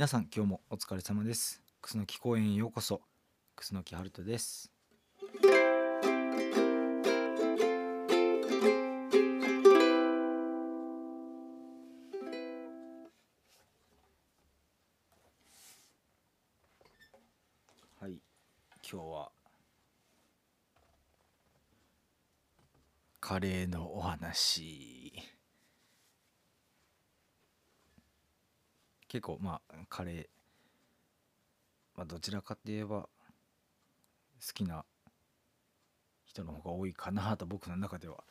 皆さん今日もお疲れ様です。楠木公園へようこそ。楠木春人です。はい今日はカレーのお話。結構まあカレー、まあ、どちらかといえば好きな人の方が多いかなと僕の中では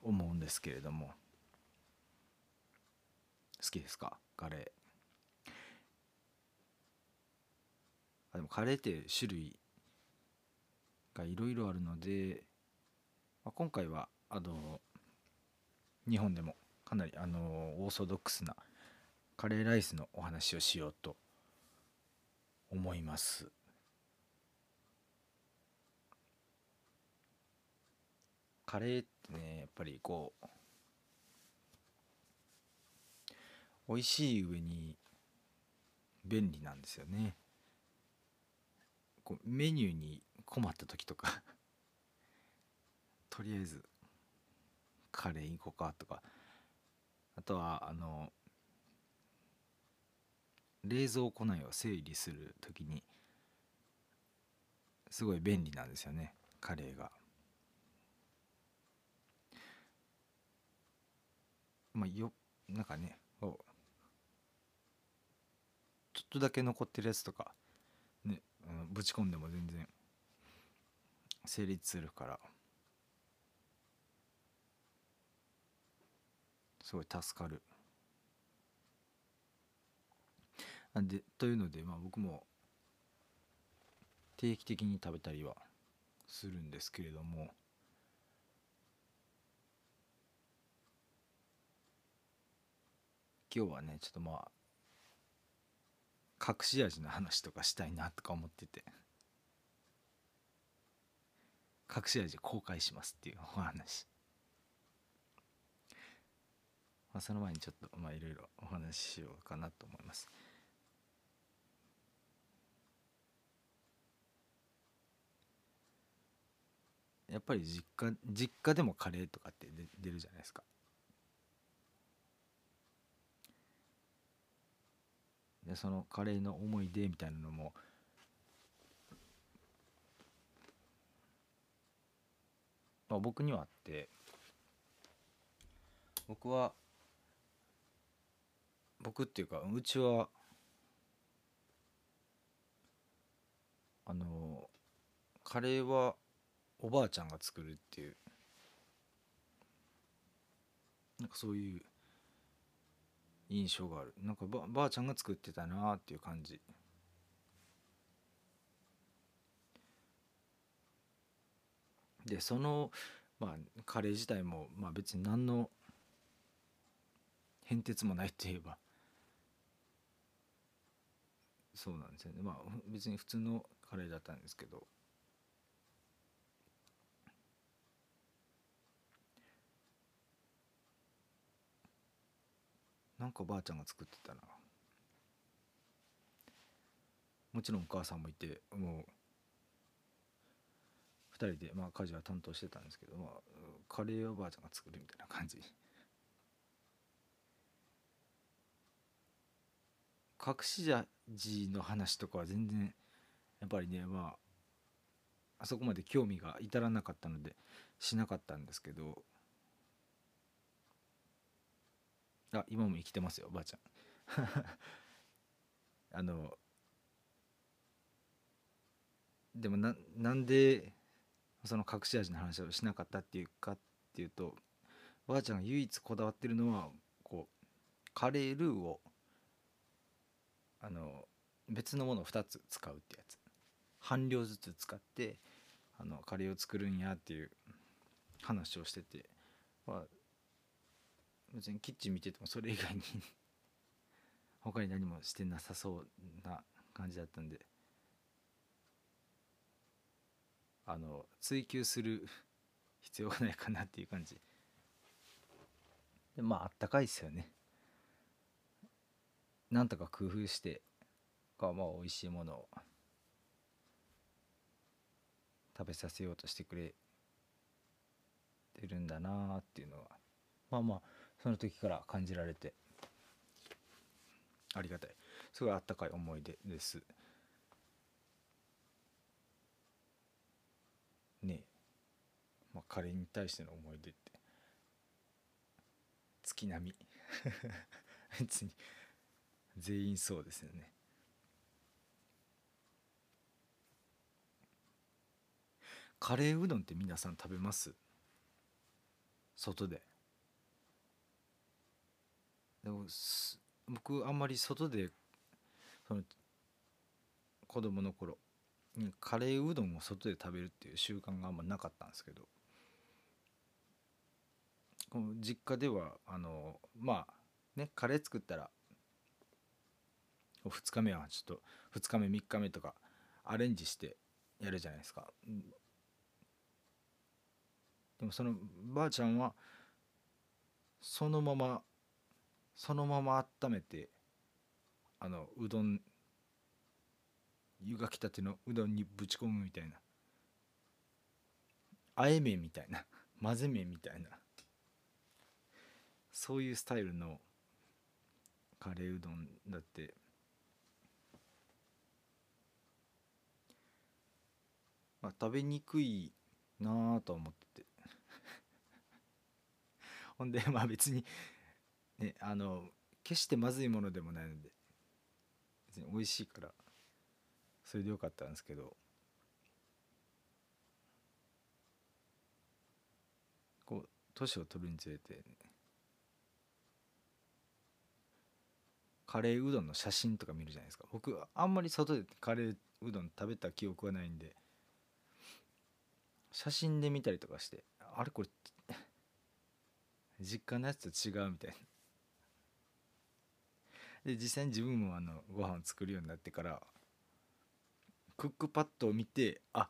思うんですけれども。好きですか？カレー。あでもカレーって種類がいろいろあるので、まあ、今回はあの日本でもかなりあのオーソドックスなカレーライスのお話をしようと思います。カレーってねやっぱりこう美味しい上に便利なんですよね。こうメニューに困った時とか とりあえずカレー行こうかとかあとはあの冷蔵庫内を整理する時にすごい便利なんですよねカレーが。まあよなんかねちょっとだけ残ってるやつとかね、うん、ぶち込んでも全然成立するからすごい助かる。なんでというので、まあ、僕も定期的に食べたりはするんですけれども今日はねちょっとまあ隠し味の話とかしたいなとか思ってて。隠し味公開しますっていうお話、まあ、その前にちょっとまあいろいろお話ししようかなと思います。やっぱり実家実家でもカレーとかって出るじゃないですか。でそのカレーの思い出みたいなのもまあ僕にはあって僕は僕っていうかうちはあのカレーはおばあちゃんが作るっていう。なんかそういう印象がある。なんかばばあちゃんが作ってたなっていう感じ。でそのまあカレー自体もまあ別に何の変哲もないといえば。そうなんですよね。まあ別に普通のカレーだったんですけど。なんかばあちゃんが作ってたな。もちろんお母さんもいてもう2人でまあ家事は担当してたんですけど、まあ、カレーはばあちゃんが作るみたいな感じ。隠し味の話とかは全然やっぱりねまああそこまで興味が至らなかったのでしなかったんですけどあ今も生きてますよばあちゃん。あのでもななんでその隠し味の話をしなかったっていうかっていうとばあちゃんが唯一こだわってるのはこうカレールーをあの別のものを2つ使うってやつ。半量ずつ使ってあのカレーを作るんやっていう話をしてて、まあ、別にキッチン見ててもそれ以外に 他に何もしてなさそうな感じだったんで。あの追求する必要がないかなっていう感じ。でまああったかいですよね。なんとか工夫してがまあ美味しいものを食べさせようとしてくれてるんだなっていうのは。まあまあその時から感じられて。ありがたい。すごいあったかい思い出です。ねえ、まあ、彼に対しての思い出って。月並み。別に。全員そうですよね。カレーうどんって皆さん食べます？外で。でも僕あんまり外でその子供の頃カレーうどんを外で食べるっていう習慣があんまなかったんですけどこの実家ではあのまあねカレー作ったら2日目はちょっと2日目3日目とかアレンジしてやるじゃないですか。でもそのばあちゃんはそのままそのまま温めてあのうどん湯がきたてのうどんにぶち込むみたいな。あえ麺みたいな。混ぜ麺みたいな。そういうスタイルのカレーうどんだって。まあ食べにくいなあと思ってて。ほんでまあ別にねあの決してまずいものでもないので別に美味しいからそれでよかったんですけど。こう年を取るにつれて、ね、カレーうどんの写真とか見るじゃないですか。僕あんまり外でカレーうどん食べた記憶はないんで。写真で見たりとかしてあれこれ 実家のやつと違うみたいな。で実際に自分もあのご飯を作るようになってからクックパッドを見てあ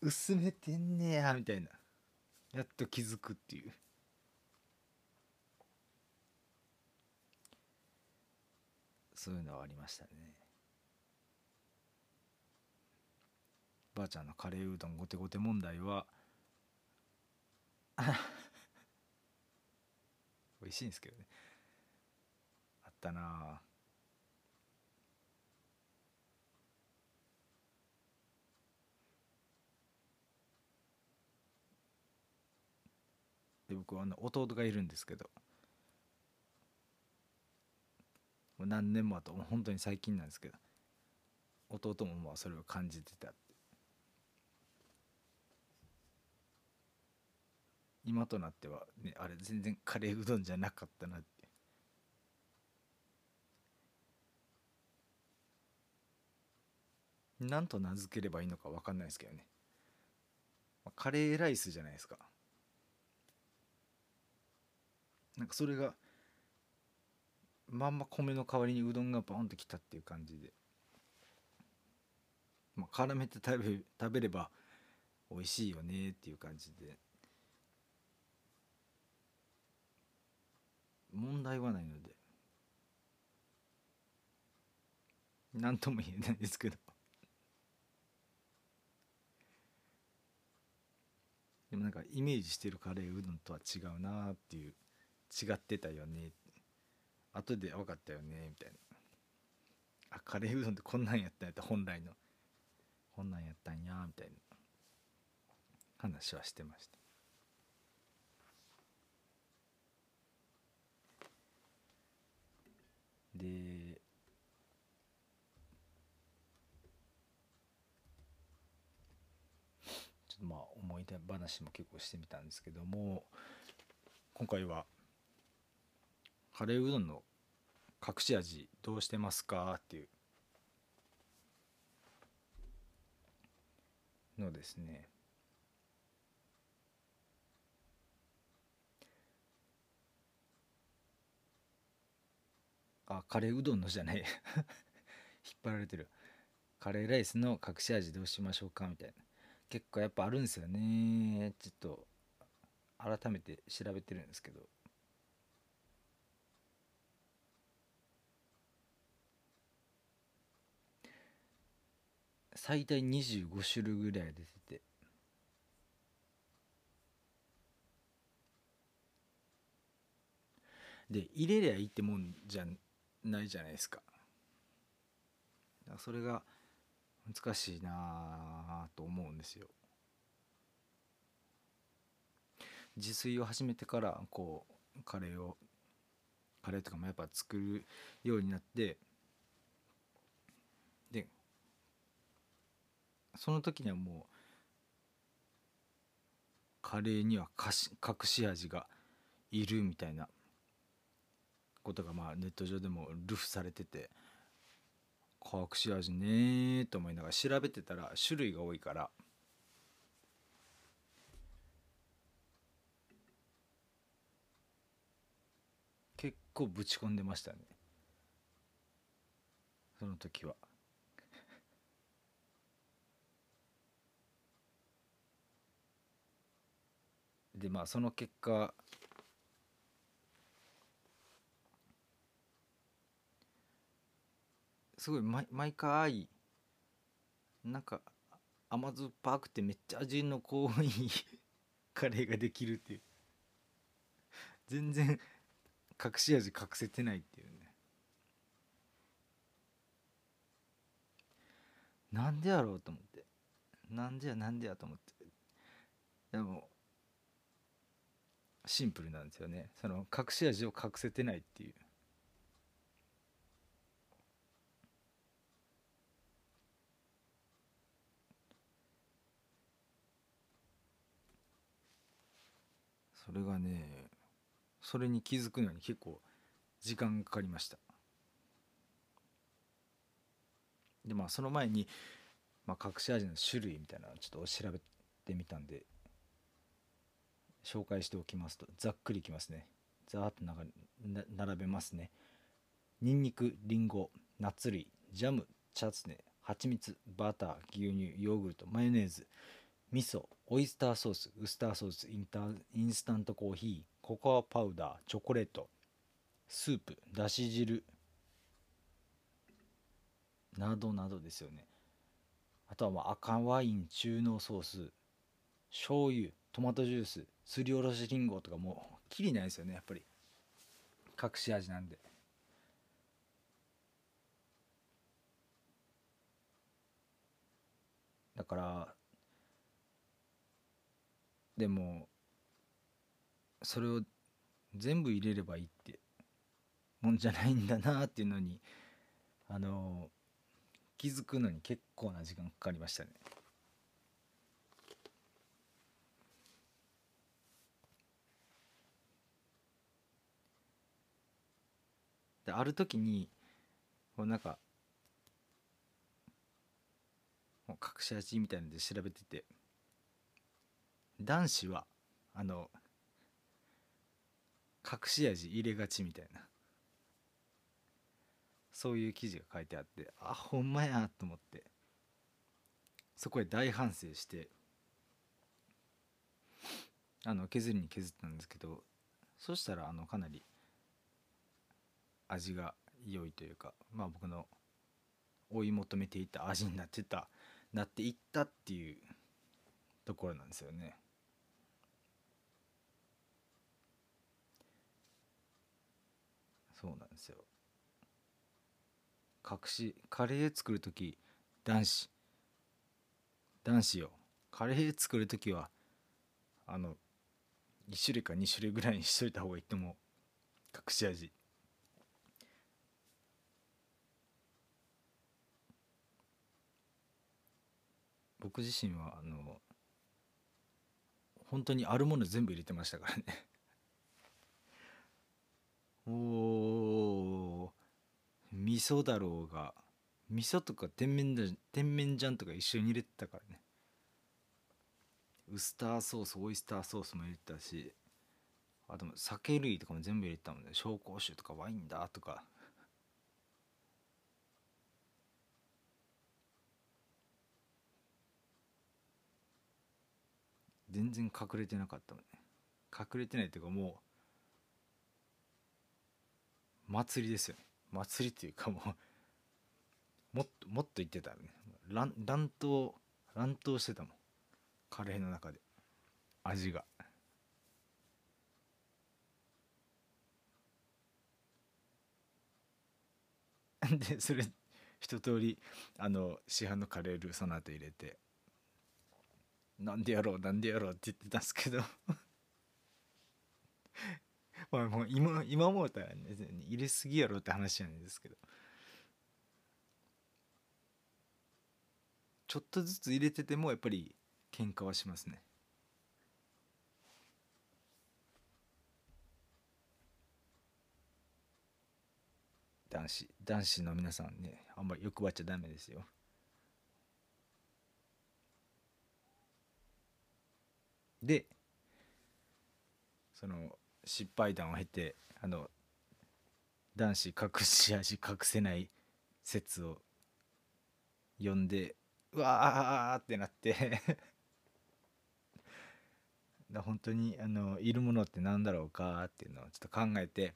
薄めてんねやみたいなやっと気づくっていう。そういうのはありましたね。ばあちゃんのカレーうどんごてごて問題は 美味しいんですけどね。ったな。で僕はあの弟がいるんですけど。もう何年も後本当に最近なんですけど。弟もまあそれを感じてた今となっては、ね、あれ全然カレーうどんじゃなかったなって何と名付ければいいのか分かんないですけどね。カレーライスじゃないですか。なんかそれがまんま米の代わりにうどんがボンときたっていう感じで、まあ、絡めて食べ食べれば美味しいよねっていう感じで。問題はないので。何とも言えないですけど。でもなんかイメージしてるカレーうどんとは違うなっていう。違ってたよね。後で分かったよね。みたいな。あカレーうどんってこんなんやったんやった本来の。こんなんやったんやみたいな。話はしてました。でちょっとまあい出話も結構してみたんですけども今回はカレーうどんの隠し味どうしてますかっていうのですね。あカレーうどんのじゃない。引っ張られてる。カレーライスの隠し味どうしましょうかみたいな。結構やっぱあるんですよね。ちょっと改めて調べてるんですけど。最大25種類ぐらい出てて。で入れりゃいいってもんじゃないじゃないですか。それが難しいなと思うんですよ。自炊を始めてからこうカレーをカレーとかもやっぱ作るようになってでその時にはもうカレーには隠し味がいるみたいなことがまあネット上でもルフされてて。隠し味ねーと思いながら調べてたら種類が多いから。結構ぶち込んでましたね。その時は。でまあその結果すごい毎回なんか甘酸っぱくてめっちゃ味の濃いカレーができるっていう。全然隠し味隠せてないっていうね。なんでやろうと思って。なんでやなんでやと思って。でもシンプルなんですよね。その隠し味を隠せてないっていう。それがねそれに気づくのに結構時間かかりました。でまあその前に、まあ、隠し味の種類みたいなのをちょっと調べてみたんで紹介しておきますとざっくりいきますね。ざーっと並べますね。にんにくりんごナッツ類ジャムチャツネ蜂蜜バター牛乳ヨーグルトマヨネーズ。味噌オイスターソースウスターソースインターインスタントコーヒーココアパウダーチョコレートスープだし汁などなどですよね。あとはまあ赤ワイン中濃ソース醤油トマトジュースすりおろしりんごとかもうきりないですよねやっぱり。隠し味なんで。だからでもそれを全部入れればいいってもんじゃないんだなっていうのにあの気づくのに結構な時間かかりましたね。である時にこうなんか隠し味みたいなので調べてて男子はあの隠し味入れがちみたいなそういう記事が書いてあってあほんまやと思ってそこへ大反省してあの削りに削ったんですけどそしたらあのかなり味が良いというかまあ僕の追い求めていた味になってたなっていったっていうところなんですよね。そうなんですよ。隠しカレー作る時男子。男子よ。カレー作る時はあの1種類か2種類ぐらいにしといた方がいいと思う隠し味。僕自身はあの本当にあるもの全部入れてましたからね。お味噌だろうが。味噌とか甜麺醤甜麺醤とか一緒に入れてたからね。ウスターソースオイスターソースも入れてたしあと酒類とかも全部入れてたもんね。紹興酒とかワインだとか。全然隠れてなかったもんね。隠れてないっていうかもう祭りですよね。祭りっていうかもうもっともっと言ってたよね。乱乱闘乱闘してたもん。カレーの中で。味が。でそれ一通りあの市販のカレールーその後入れて。なんでやろうなんでやろうって言ってたんですけど。まあもう今今思ったらね入れすぎやろって話ないですけど。ちょっとずつ入れててもやっぱり喧嘩はしますね。男子男子の皆さんねあんまり欲張っちゃダメですよ。でその失敗談を経てあの男子隠し味隠せない説を読んでうわーってなって。だ本当にあのいるものって何だろうかっていうのをちょっと考えて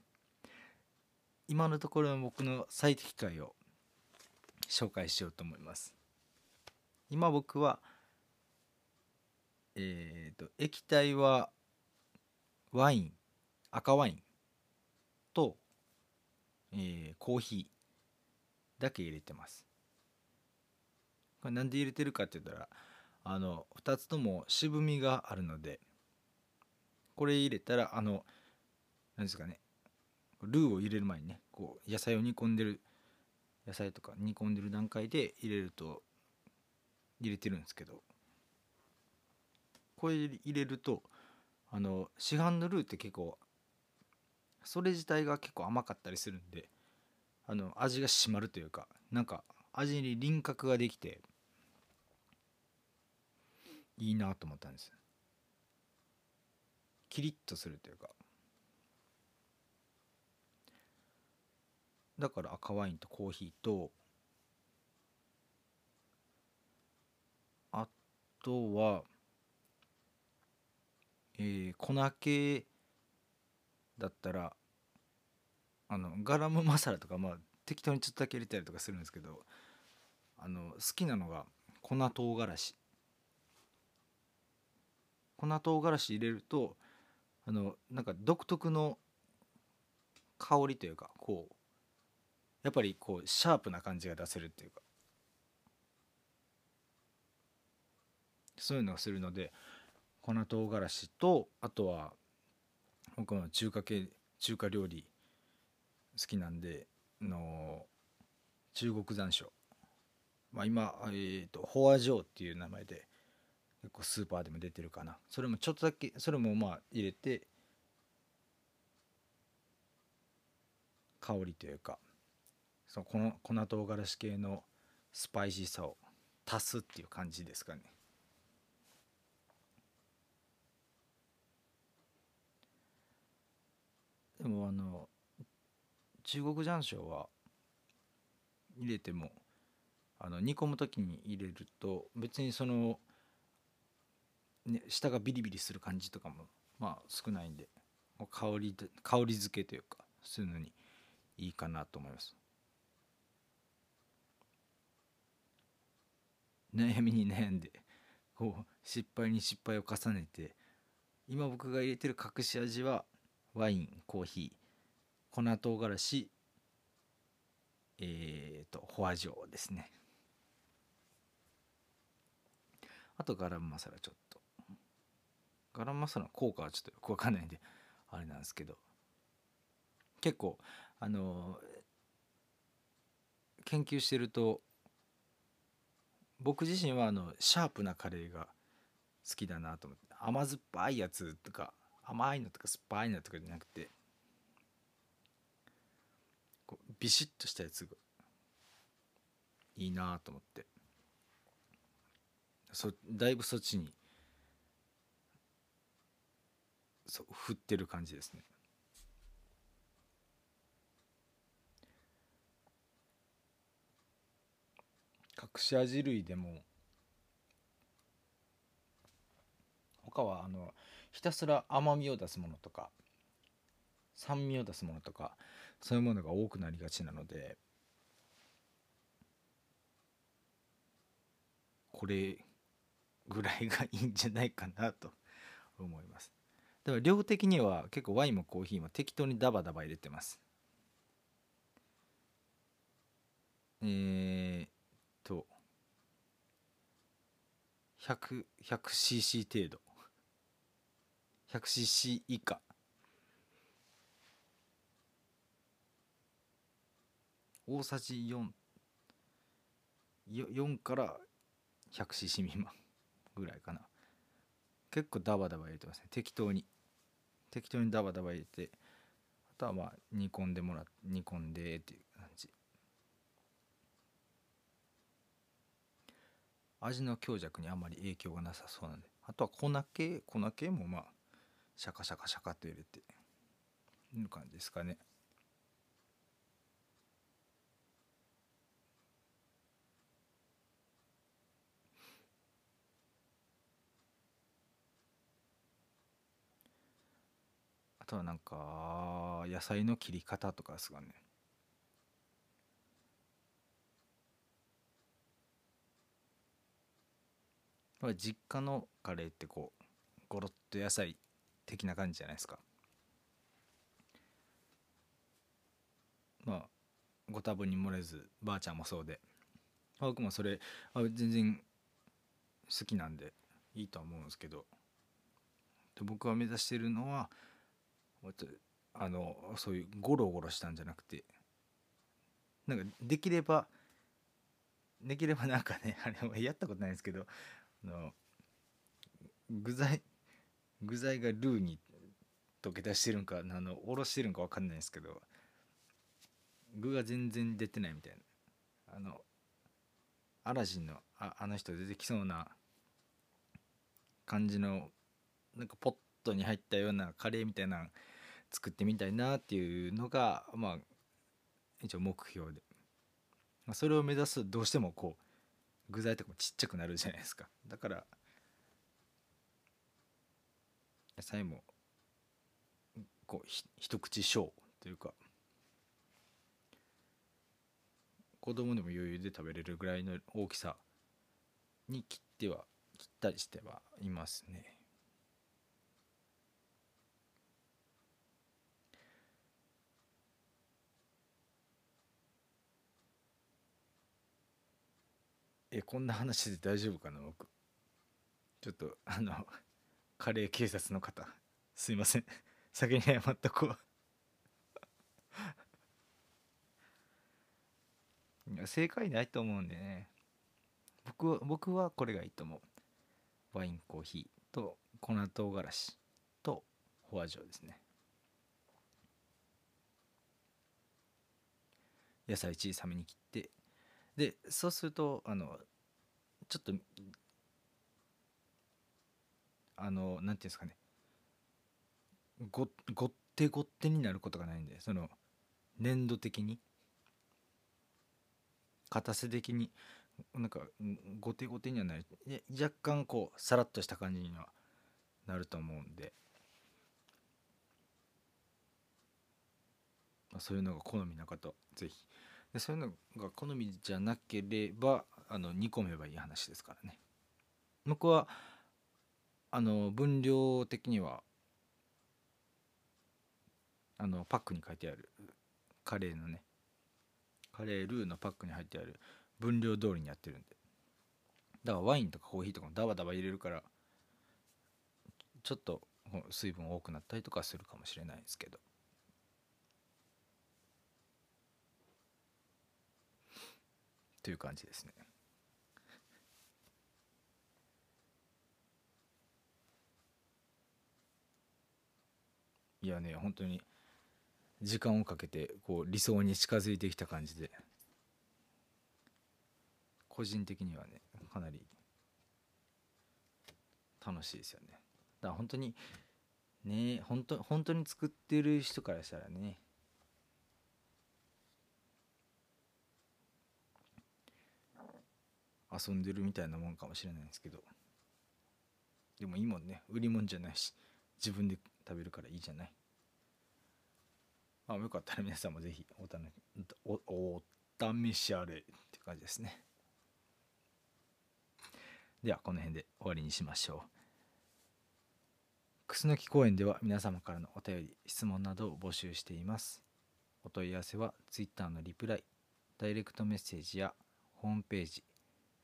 今のところの僕の最適解を紹介しようと思います。今僕はえっ、ー、と液体はワイン赤ワインと、えー、コーヒーだけ入れてます。これなんで入れてるかって言ったらあの2つとも渋みがあるのでこれ入れたらあの何ですかねルーを入れる前にねこう野菜を煮込んでる野菜とか煮込んでる段階で入れると入れてるんですけどこれ入れるとあの市販のルーって結構それ自体が結構甘かったりするんであの味が締まるというかなんか味に輪郭ができていいなと思ったんです。キリッとするというか。だから赤ワインとコーヒーとあとはえー、粉系だったらあのガラムマサラとかまあ適当にちょっとだけ入れたりとかするんですけどあの好きなのが粉唐辛子。粉唐辛子入れるとあのなんか独特の香りというかこうやっぱりこうシャープな感じが出せるっていうか。そういうのをするので粉唐辛子とあとは僕も中華系中華料理好きなんでの中国山椒まあ今、えーと、ホアジョーっていう名前で結構スーパーでも出てるかな。それもちょっとだけそれもまあ入れて香りというかそのこの粉唐辛子系のスパイシーさを足すっていう感じですかね。でもあの中国山椒は入れてもあの煮込む時に入れると別にその、ね、下がビリビリする感じとかもまあ少ないんで香り香り付けというかするのにいいかなと思います。悩みに悩んでこう失敗に失敗を重ねて今僕が入れてる隠し味はワインコーヒー粉唐辛子えっ、ー、とホアジョーですね。あとガラムマサラちょっと。ガラムマサラの効果はちょっとよくわかんないんであれなんですけど。結構あの研究してると僕自身はあのシャープなカレーが好きだなと思って。甘酸っぱいやつとか甘いのとか酸っぱいのとかじゃなくてこうビシッとしたやつがいいなと思って。そだいぶそっちにそう振ってる感じですね。隠し味類でも他はあのひたすら甘みを出すものとか酸味を出すものとかそういうものが多くなりがちなのでこれぐらいがいいんじゃないかなと 思います。だから量的には結構ワインもコーヒーも適当にダバダバ入れてます。えー、っと 100cc 程度。100cc 以下。大さじ4 4から 100cc 未満ぐらいかな。結構ダバダバ入れてますね。適当に。適当にダバダバ入れて。あとはまあ煮込んでもらって煮込んでっていう感じ。味の強弱にあまり影響がなさそうなんで。あとは粉系？粉系もまあシャカシャカシャカと入れて。いう感じですかね。あとはなんか野菜の切り方とかですかね。実家のカレーってこうゴロッと野菜的な感じじゃないですか。まあご多分に漏れずばあちゃんもそうで。僕もそれあ全然好きなんでいいとは思うんですけど。で僕が目指してるのはあのそういうゴロゴロしたんじゃなくてなんかできればできればなんかねあれはやったことないんですけどあの具材具材がルーに溶け出してるんかあのおろしてるんか分かんないですけど具が全然出てないみたいな。あのアラジンのああの人出てきそうな感じのなんかポットに入ったようなカレーみたいな作ってみたいなっていうのがまあ一応目標で、まあ、それを目指すとどうしてもこう具材とかもちっちゃくなるじゃないですか。だから野菜もこう一口小というか子供でも余裕で食べれるぐらいの大きさに切っては切ったりしてはいますね。えこんな話で大丈夫かな僕ちょっとあのカレー警察の方。すいません。先に謝っとこう。正解ないと思うんでね。僕は僕はこれがいいと思う。ワインコーヒーと粉唐辛子とホアジョですね。野菜小さめに切って。でそうするとあのちょっとあのなんていうんですかね。ごごってごってになることがないんでその粘土的に。硬さ的に。なんかごてごてにはなる。若干こうさらっとした感じにはなると思うんで、まあ、そういうのが好みな方ぜひ。でそういうのが好みじゃなければあの煮込めばいい話ですからね。僕はあの分量的にはあのパックに書いてある。カレーのね。カレールーのパックに入ってある。分量通りにやってるんで。だからワインとかコーヒーとかもダバダバ入れるからちょっと水分多くなったりとかするかもしれないですけど。という感じですね。いやね本当に時間をかけてこう理想に近づいてきた感じで。個人的にはねかなり楽しいですよね。だから本当にね本当本当に作ってる人からしたらね遊んでるみたいなもんかもしれないんですけど。でもいいもんね。売り物じゃないし自分で食べるからいいじゃない。まあよかったら皆さんもぜひおたおお試しあれって感じですね。ではこの辺で終わりにしましょう。楠木公園では皆様からのお便り質問などを募集しています。お問い合わせは Twitter のリプライダイレクトメッセージやホームページ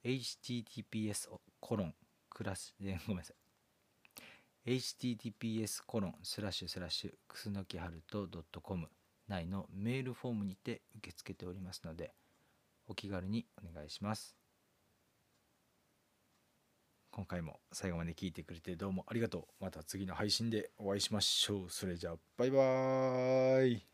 https コロンクラスごめんなさい。Https コロンスラッシュスラッシュくすのきはると .com 内のメールフォームにて受け付けておりますのでお気軽にお願いします。今回も最後まで聞いてくれてどうもありがとう。また次の配信でお会いしましょう。それじゃあバイバーイ。